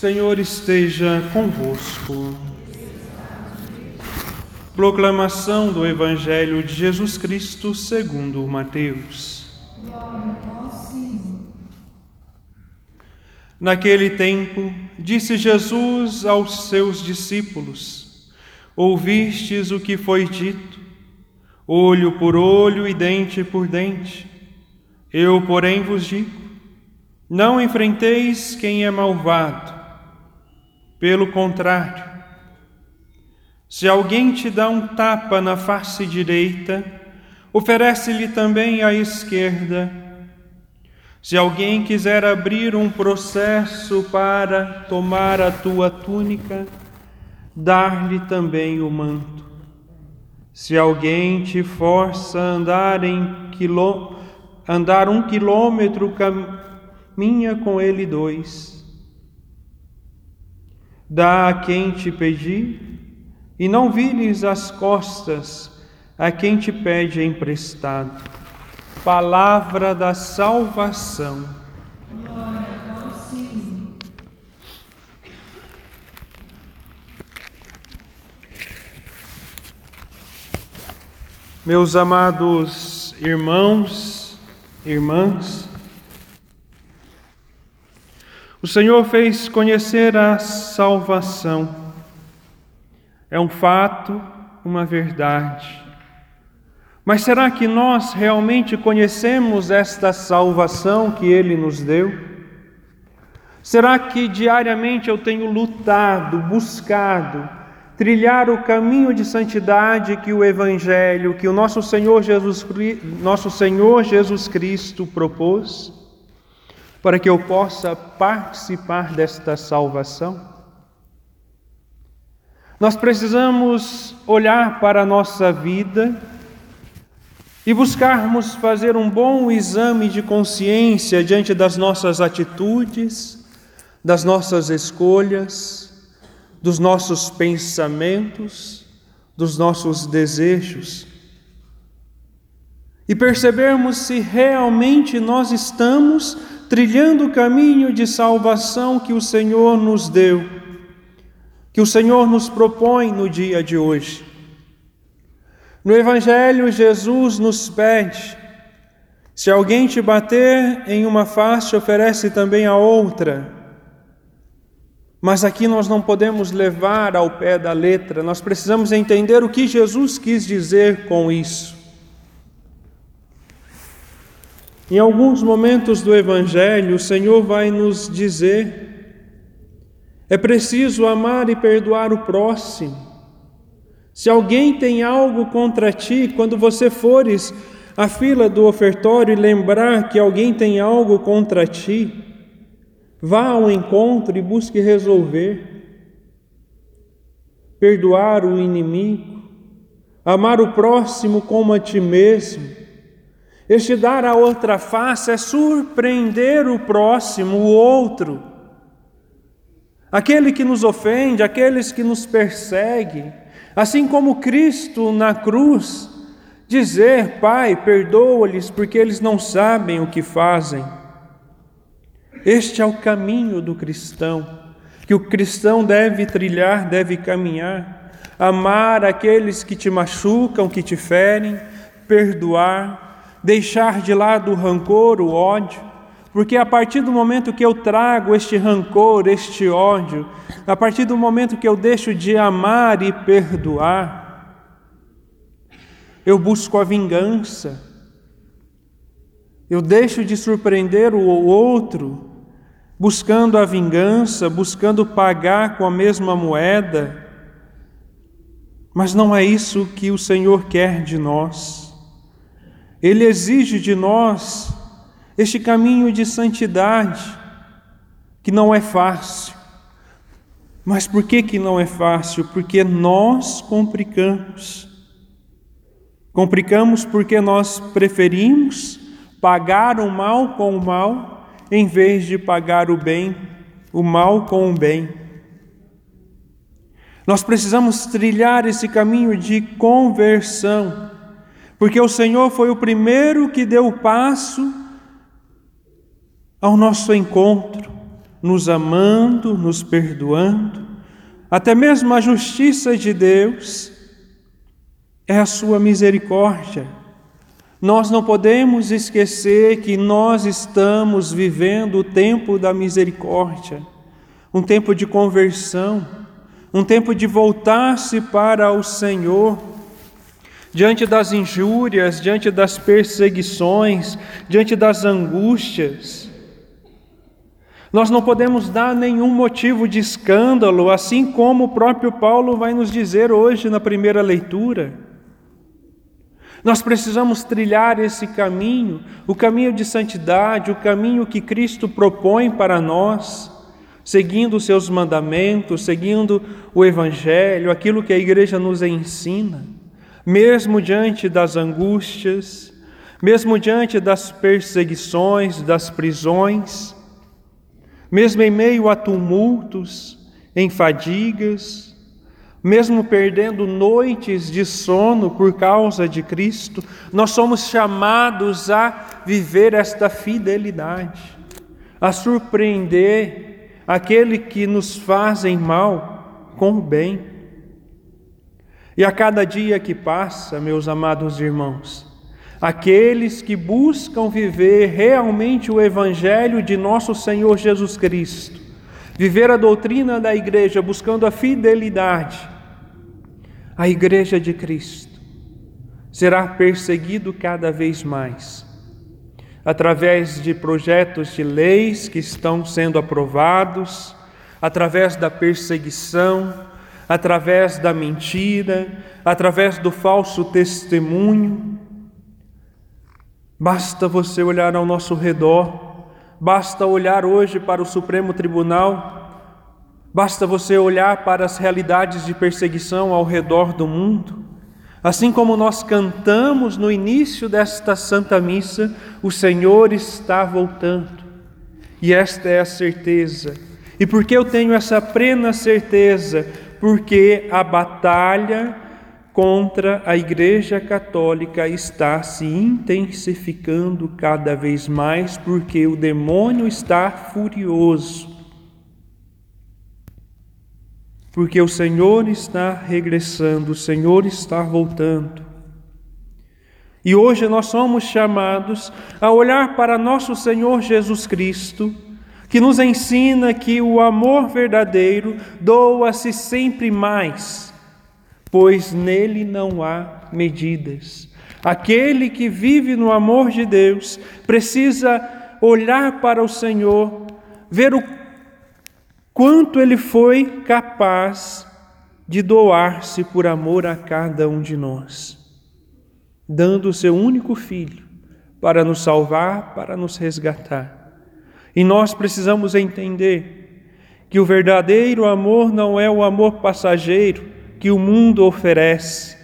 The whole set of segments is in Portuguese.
Senhor esteja convosco. Proclamação do Evangelho de Jesus Cristo segundo Mateus. Naquele tempo, disse Jesus aos seus discípulos: Ouvistes o que foi dito, olho por olho e dente por dente. Eu, porém, vos digo: não enfrenteis quem é malvado. Pelo contrário, se alguém te dá um tapa na face direita, oferece-lhe também a esquerda. Se alguém quiser abrir um processo para tomar a tua túnica, dar-lhe também o manto. Se alguém te força a andar, em quilô, andar um quilômetro, caminha com ele dois. Dá a quem te pedir, e não vires as costas a quem te pede emprestado. Palavra da salvação. Meus amados irmãos, irmãs, o Senhor fez conhecer a salvação. É um fato, uma verdade. Mas será que nós realmente conhecemos esta salvação que Ele nos deu? Será que diariamente eu tenho lutado, buscado, trilhar o caminho de santidade que o Evangelho, que o nosso Senhor Jesus, nosso Senhor Jesus Cristo propôs? Para que eu possa participar desta salvação? Nós precisamos olhar para a nossa vida e buscarmos fazer um bom exame de consciência diante das nossas atitudes, das nossas escolhas, dos nossos pensamentos, dos nossos desejos. E percebermos se realmente nós estamos trilhando o caminho de salvação que o Senhor nos deu, que o Senhor nos propõe no dia de hoje. No Evangelho, Jesus nos pede: se alguém te bater em uma face, oferece também a outra. Mas aqui nós não podemos levar ao pé da letra, nós precisamos entender o que Jesus quis dizer com isso. Em alguns momentos do Evangelho, o Senhor vai nos dizer: é preciso amar e perdoar o próximo. Se alguém tem algo contra ti, quando você fores à fila do ofertório e lembrar que alguém tem algo contra ti, vá ao encontro e busque resolver. Perdoar o inimigo, amar o próximo como a ti mesmo este dar a outra face é surpreender o próximo, o outro. Aquele que nos ofende, aqueles que nos perseguem, assim como Cristo na cruz, dizer: Pai, perdoa-lhes porque eles não sabem o que fazem. Este é o caminho do cristão, que o cristão deve trilhar, deve caminhar, amar aqueles que te machucam, que te ferem, perdoar deixar de lado o rancor, o ódio, porque a partir do momento que eu trago este rancor, este ódio, a partir do momento que eu deixo de amar e perdoar, eu busco a vingança, eu deixo de surpreender o outro, buscando a vingança, buscando pagar com a mesma moeda, mas não é isso que o Senhor quer de nós. Ele exige de nós este caminho de santidade, que não é fácil. Mas por que, que não é fácil? Porque nós complicamos. Complicamos porque nós preferimos pagar o mal com o mal, em vez de pagar o bem, o mal com o bem. Nós precisamos trilhar esse caminho de conversão porque o Senhor foi o primeiro que deu o passo ao nosso encontro, nos amando, nos perdoando, até mesmo a justiça de Deus é a sua misericórdia. Nós não podemos esquecer que nós estamos vivendo o tempo da misericórdia, um tempo de conversão, um tempo de voltar-se para o Senhor, diante das injúrias, diante das perseguições, diante das angústias. Nós não podemos dar nenhum motivo de escândalo, assim como o próprio Paulo vai nos dizer hoje na primeira leitura. Nós precisamos trilhar esse caminho, o caminho de santidade, o caminho que Cristo propõe para nós, seguindo os seus mandamentos, seguindo o Evangelho, aquilo que a igreja nos ensina, mesmo diante das angústias, mesmo diante das perseguições, das prisões, mesmo em meio a tumultos, em fadigas, mesmo perdendo noites de sono por causa de Cristo, nós somos chamados a viver esta fidelidade, a surpreender aquele que nos fazem mal com o bem. E a cada dia que passa, meus amados irmãos, aqueles que buscam viver realmente o Evangelho de nosso Senhor Jesus Cristo, viver a doutrina da igreja buscando a fidelidade, a igreja de Cristo será perseguido cada vez mais através de projetos de leis que estão sendo aprovados, através da perseguição, através da mentira, através do falso testemunho. Basta você olhar ao nosso redor Basta olhar hoje para o Supremo Tribunal, basta você olhar para as realidades de perseguição ao redor do mundo. Assim como nós cantamos no início desta Santa Missa, o Senhor está voltando. E esta é a certeza. E por que eu tenho essa plena certeza? Porque a batalha contra a Igreja Católica está se intensificando cada vez mais porque o demônio está furioso. Porque o Senhor está regressando, o Senhor está voltando. E hoje nós somos chamados a olhar para nosso Senhor Jesus Cristo, que nos ensina que o amor verdadeiro doa-se sempre mais pois nele não há medidas. Aquele que vive no amor de Deus precisa olhar para o Senhor, ver o quanto ele foi capaz de doar-se por amor a cada um de nós, dando o seu único filho para nos salvar, para nos resgatar. E nós precisamos entender que o verdadeiro amor não é o amor passageiro, que o mundo oferece,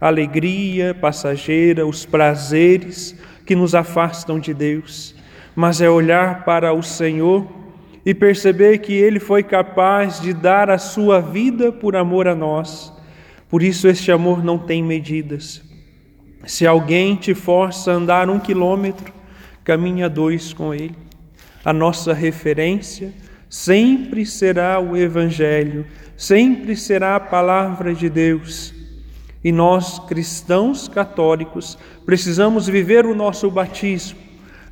alegria passageira, os prazeres que nos afastam de Deus, mas é olhar para o Senhor e perceber que Ele foi capaz de dar a sua vida por amor a nós. Por isso, este amor não tem medidas. Se alguém te força a andar um quilômetro, caminha dois com Ele. A nossa referência sempre será o Evangelho sempre será a palavra de Deus. E nós, cristãos católicos, precisamos viver o nosso batismo,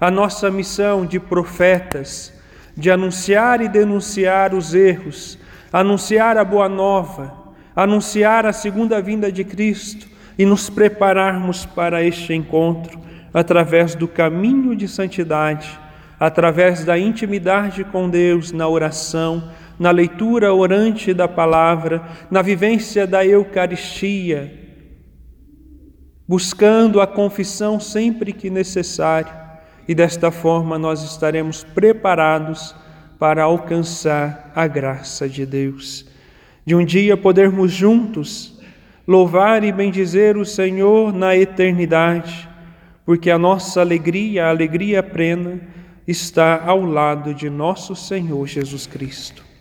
a nossa missão de profetas, de anunciar e denunciar os erros, anunciar a boa nova, anunciar a segunda vinda de Cristo e nos prepararmos para este encontro através do caminho de santidade, através da intimidade com Deus na oração na leitura orante da palavra, na vivência da Eucaristia, buscando a confissão sempre que necessário, e desta forma nós estaremos preparados para alcançar a graça de Deus. De um dia podermos juntos louvar e bendizer o Senhor na eternidade, porque a nossa alegria, a alegria plena, está ao lado de nosso Senhor Jesus Cristo.